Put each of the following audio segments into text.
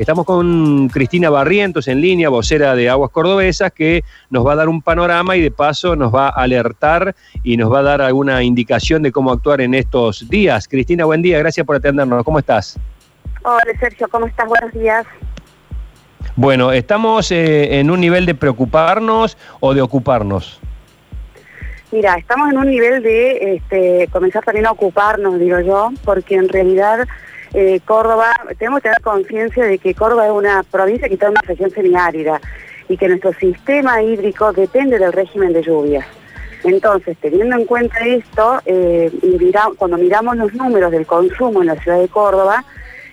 Estamos con Cristina Barrientos en línea, vocera de Aguas Cordobesas, que nos va a dar un panorama y de paso nos va a alertar y nos va a dar alguna indicación de cómo actuar en estos días. Cristina, buen día, gracias por atendernos. ¿Cómo estás? Hola Sergio, ¿cómo estás? Buenos días. Bueno, ¿estamos eh, en un nivel de preocuparnos o de ocuparnos? Mira, estamos en un nivel de este, comenzar también a ocuparnos, digo yo, porque en realidad eh, Córdoba, tenemos que tener conciencia de que Córdoba es una provincia que está en una región semiárida y que nuestro sistema hídrico depende del régimen de lluvias. Entonces, teniendo en cuenta esto, eh, cuando miramos los números del consumo en la ciudad de Córdoba,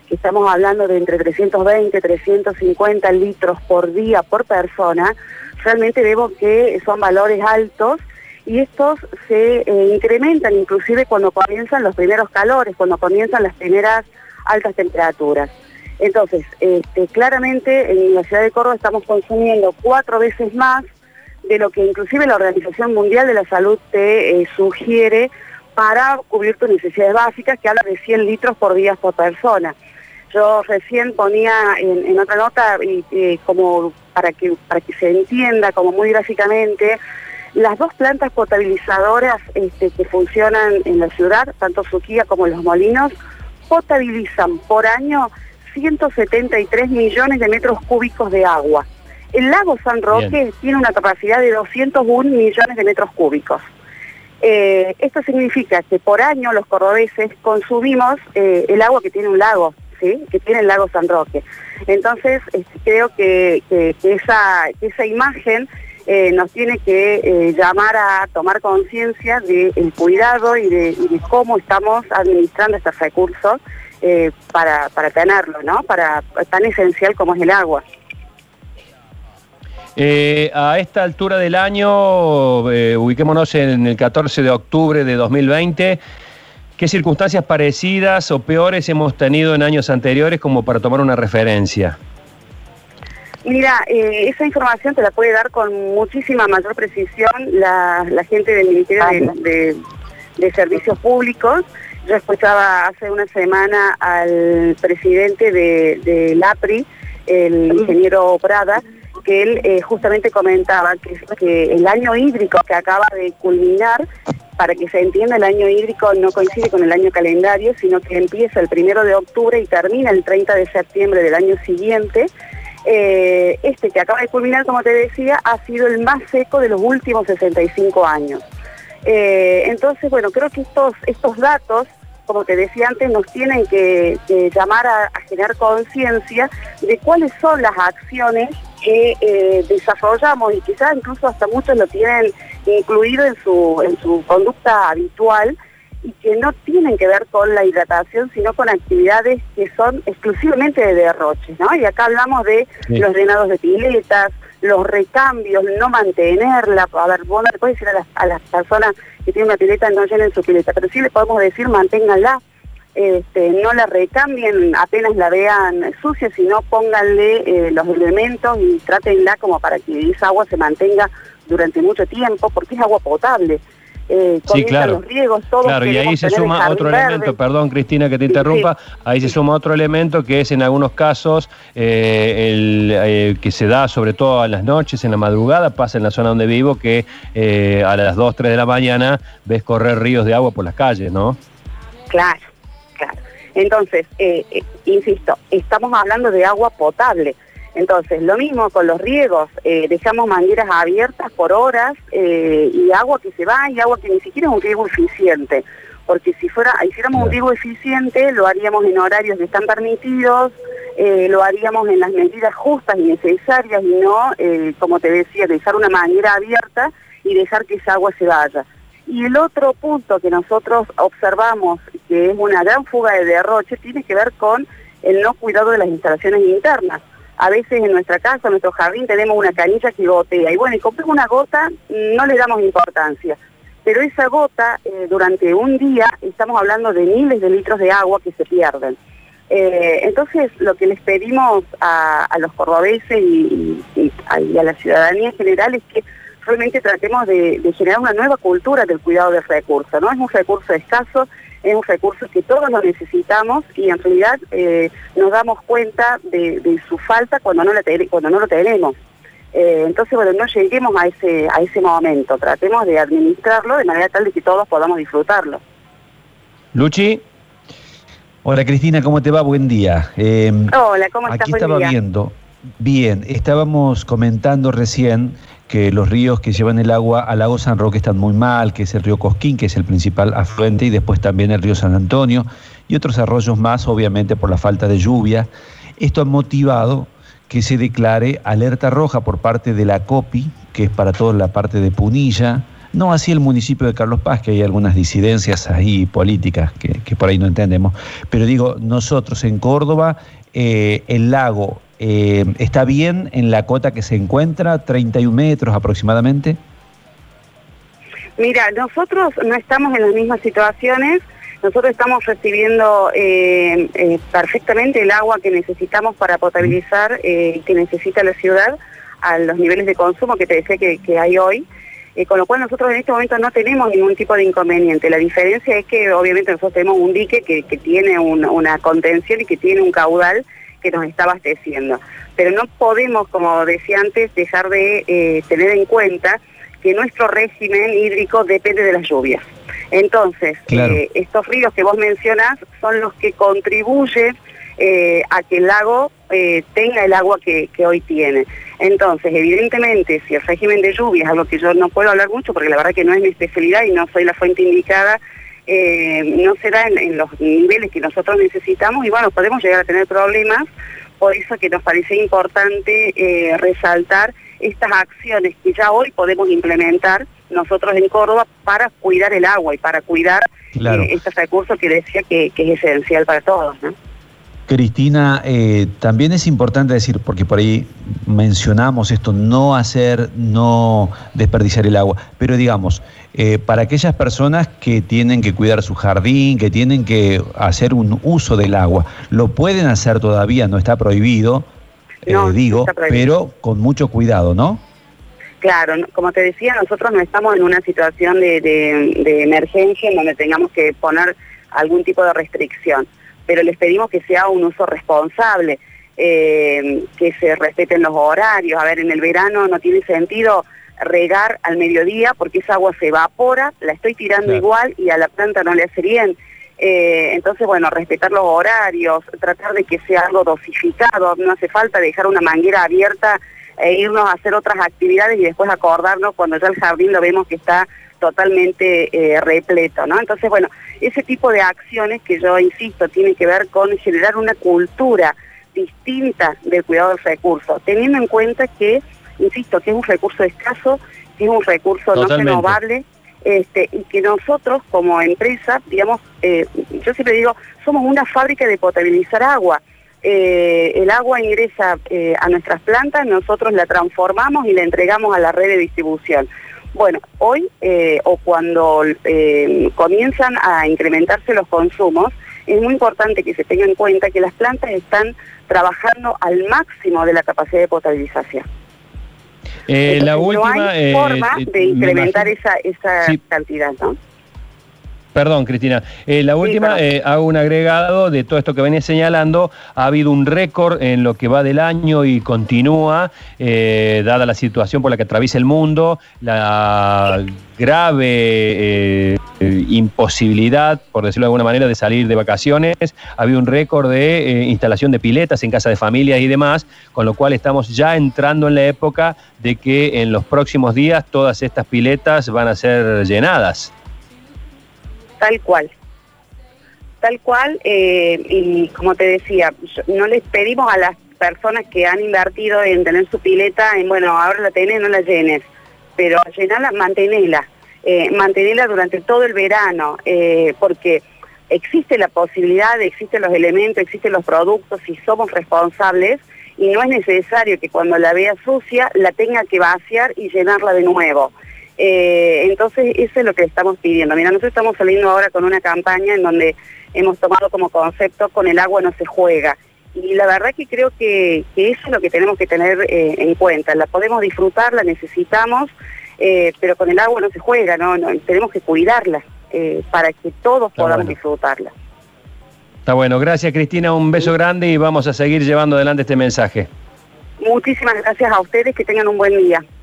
que estamos hablando de entre 320 y 350 litros por día por persona, realmente vemos que son valores altos y estos se eh, incrementan inclusive cuando comienzan los primeros calores, cuando comienzan las primeras altas temperaturas. Entonces, este, claramente en la ciudad de Córdoba estamos consumiendo cuatro veces más de lo que inclusive la Organización Mundial de la Salud te eh, sugiere para cubrir tus necesidades básicas, que habla de 100 litros por día por persona. Yo recién ponía en, otra nota, y, como para que, para que se entienda como muy gráficamente, las dos plantas potabilizadoras este, que funcionan en la ciudad, tanto Suquía como Los Molinos, potabilizan por año 173 millones de metros cúbicos de agua. El lago San Roque tiene una capacidad de 201 millones de metros cúbicos. Eh, esto significa que por año los cordobeses consumimos eh, el agua que tiene un lago, ¿sí? que tiene el lago San Roque. Entonces, este, creo que, esa, esa imagen eh, nos tiene que llamar a tomar conciencia del cuidado y de, cómo estamos administrando estos recursos para, para tenerlo, ¿no? Para tan esencial como es el agua. Eh, a esta altura del año, eh, ubiquémonos en el 14 de octubre de 2020, ¿qué circunstancias parecidas o peores hemos tenido en años anteriores como para tomar una referencia? Mira, eh, esa información te la puede dar con muchísima mayor precisión la, gente del Ministerio de, Servicios Públicos. Yo escuchaba hace una semana al presidente de, de LAPRI, el ingeniero Prada, que él eh, justamente comentaba que, que el año hídrico que acaba de culminar, para que se entienda, el año hídrico no coincide con el año calendario, sino que empieza el primero de octubre y termina el 30 de septiembre del año siguiente. Eh, este que acaba de culminar, como te decía, ha sido el más seco de los últimos 65 años. Eh, entonces, bueno, creo que estos, estos datos como te decía antes, nos tienen que, llamar a, generar conciencia de cuáles son las acciones que eh, desarrollamos y quizás incluso hasta muchos lo tienen incluido en su, en su conducta habitual y que no tienen que ver con la hidratación, sino con actividades que son exclusivamente de derroche, ¿no? Y acá hablamos de los drenados de piletas, los recambios, no mantenerla, a ver, vos no le puedes decir a las, personas que tienen una pileta no llenen su pileta, pero sí le podemos decir manténganla, este, no la recambien apenas la vean sucia, sino pónganle eh, los elementos y trátenla como para que esa agua se mantenga durante mucho tiempo, porque es agua potable. Eh, sí, claro. Claro, y ahí se suma otro elemento, perdón Cristina que te interrumpa, ahí se suma otro elemento que es en algunos casos eh, el eh, que se da sobre todo a las noches, en la madrugada, pasa en la zona donde vivo que a las 2, 3 de la mañana ves correr ríos de agua por las calles, ¿no? Claro, claro. Entonces, insisto, estamos hablando de agua potable entonces, lo mismo con los riegos, eh, dejamos mangueras abiertas por horas eh, y agua que se va y agua que ni siquiera es un riego eficiente, porque si fuera hiciéramos un riego eficiente lo haríamos en horarios que están permitidos, eh, lo haríamos en las medidas justas y necesarias y no, como te decía, dejar una manguera abierta y dejar que esa agua se vaya. Y el otro punto que nosotros observamos, que es una gran fuga de derroche, tiene que ver con el no cuidado de las instalaciones internas a veces en nuestra casa, en nuestro jardín, tenemos una canilla que gotea. Y bueno, y compramos una gota, no le damos importancia. Pero esa gota, eh, durante un día, estamos hablando de miles de litros de agua que se pierden. Eh, entonces, lo que les pedimos a, los cordobeses y, a, la ciudadanía en general es que realmente tratemos de, generar una nueva cultura del cuidado del recurso. ¿no? Es un recurso escaso es un recurso que todos lo necesitamos y en realidad eh, nos damos cuenta de, su falta cuando no, la cuando no lo tenemos. Eh, entonces, bueno, no lleguemos a ese, a ese momento, tratemos de administrarlo de manera tal de que todos podamos disfrutarlo. Luchi. Hola Cristina, ¿cómo te va? Buen día. Hola, ¿cómo estás? Aquí estaba viendo, bien, estábamos comentando recién que los ríos que llevan el agua al lago San Roque están muy mal, que es el río Cosquín, que es el principal afluente, y después también el río San Antonio, y otros arroyos más, obviamente por la falta de lluvia. Esto ha motivado que se declare alerta roja por parte de la COPI, que es para toda la parte de Punilla, no así el municipio de Carlos Paz, que hay algunas disidencias ahí políticas que, por ahí no entendemos, pero digo, nosotros en Córdoba, eh, el lago eh, ¿Está bien en la cota que se encuentra, 31 metros aproximadamente? Mira, nosotros no estamos en las mismas situaciones, nosotros estamos recibiendo eh, eh, perfectamente el agua que necesitamos para potabilizar y que necesita la ciudad a los niveles de consumo que te decía que, hay hoy. con lo cual nosotros en este momento no tenemos ningún tipo de inconveniente. La diferencia es que obviamente nosotros tenemos un dique que, tiene una contención y que tiene un caudal que nos está abasteciendo. Pero no podemos, como decía antes, dejar de eh, tener en cuenta que nuestro régimen hídrico depende de las lluvias. Entonces, eh, estos ríos que vos mencionás son los que contribuyen eh, a que el lago tenga el agua que, hoy tiene. Entonces, evidentemente, si el régimen de lluvia es algo que yo no puedo hablar mucho, porque la verdad que no es mi especialidad y no soy la fuente indicada, no será en, en, los niveles que nosotros necesitamos y bueno, podemos llegar a tener problemas por eso que nos parece importante eh, resaltar estas acciones que ya hoy podemos implementar nosotros en Córdoba para cuidar el agua y para cuidar eh, este recurso que decía que, que, es esencial para todos. ¿no? Cristina, eh, también es importante decir, porque por ahí mencionamos esto, no hacer, no desperdiciar el agua, pero digamos, eh, para aquellas personas que tienen que cuidar su jardín, que tienen que hacer un uso del agua, lo pueden hacer todavía, no está prohibido, eh, digo, pero con mucho cuidado, ¿no? Claro, como te decía, nosotros no estamos en una situación de, de emergencia en donde tengamos que poner algún tipo de restricción pero les pedimos que sea un uso responsable, eh, que se respeten los horarios. A ver, en el verano no tiene sentido regar al mediodía porque esa agua se evapora, la estoy tirando igual y a la planta no le hace bien. Eh, entonces, bueno, respetar los horarios, tratar de que sea algo dosificado, no hace falta dejar una manguera abierta e irnos a hacer otras actividades y después acordarnos cuando ya el jardín lo vemos que está totalmente eh, repleto, ¿no? Entonces, bueno, ese tipo de acciones que yo insisto, tiene que ver con generar una cultura distinta del cuidado del recurso, teniendo en cuenta que, insisto, que es un recurso escaso, que es un recurso no renovable, este, y que nosotros como empresa, digamos, eh, yo siempre digo, somos una fábrica de potabilizar agua. Eh, el agua ingresa a nuestras plantas, nosotros la transformamos y la entregamos a la red de distribución. Bueno, hoy eh, o cuando eh, comienzan a incrementarse los consumos, es muy importante que se tenga en cuenta que las plantas están trabajando al máximo de la capacidad de potabilización. Eh, la última, no hay forma de incrementar esa, esa cantidad, ¿no? Perdón, Cristina. Eh, la última, eh, hago un agregado de todo esto que venía señalando. Ha habido un récord en lo que va del año y continúa, eh, dada la situación por la que atraviesa el mundo, la grave imposibilidad, por decirlo de alguna manera, de salir de vacaciones. Ha habido un récord de instalación de piletas en casa de familias y demás, con lo cual estamos ya entrando en la época de que en los próximos días todas estas piletas van a ser llenadas tal cual. Tal cual, eh, y como te decía, no les pedimos a las personas que han invertido en tener su pileta, en bueno, ahora la tenés, no la llenes, pero llenarla, mantenela, eh, durante todo el verano, eh, porque existe la posibilidad, existen los elementos, existen los productos, y somos responsables, y no es necesario que cuando la vea sucia la tenga que vaciar y llenarla de nuevo. Eh, entonces, eso es lo que estamos pidiendo. Mira, nosotros estamos saliendo ahora con una campaña en donde hemos tomado como concepto con el agua no se juega. Y la verdad que creo que, eso es lo que tenemos que tener eh, en cuenta. La podemos disfrutar, la necesitamos, eh, pero con el agua no se juega, ¿no? tenemos que cuidarla. para que todos podamos disfrutarla. Está bueno, gracias Cristina, un beso grande y vamos a seguir llevando adelante este mensaje. Muchísimas gracias a ustedes, que tengan un buen día.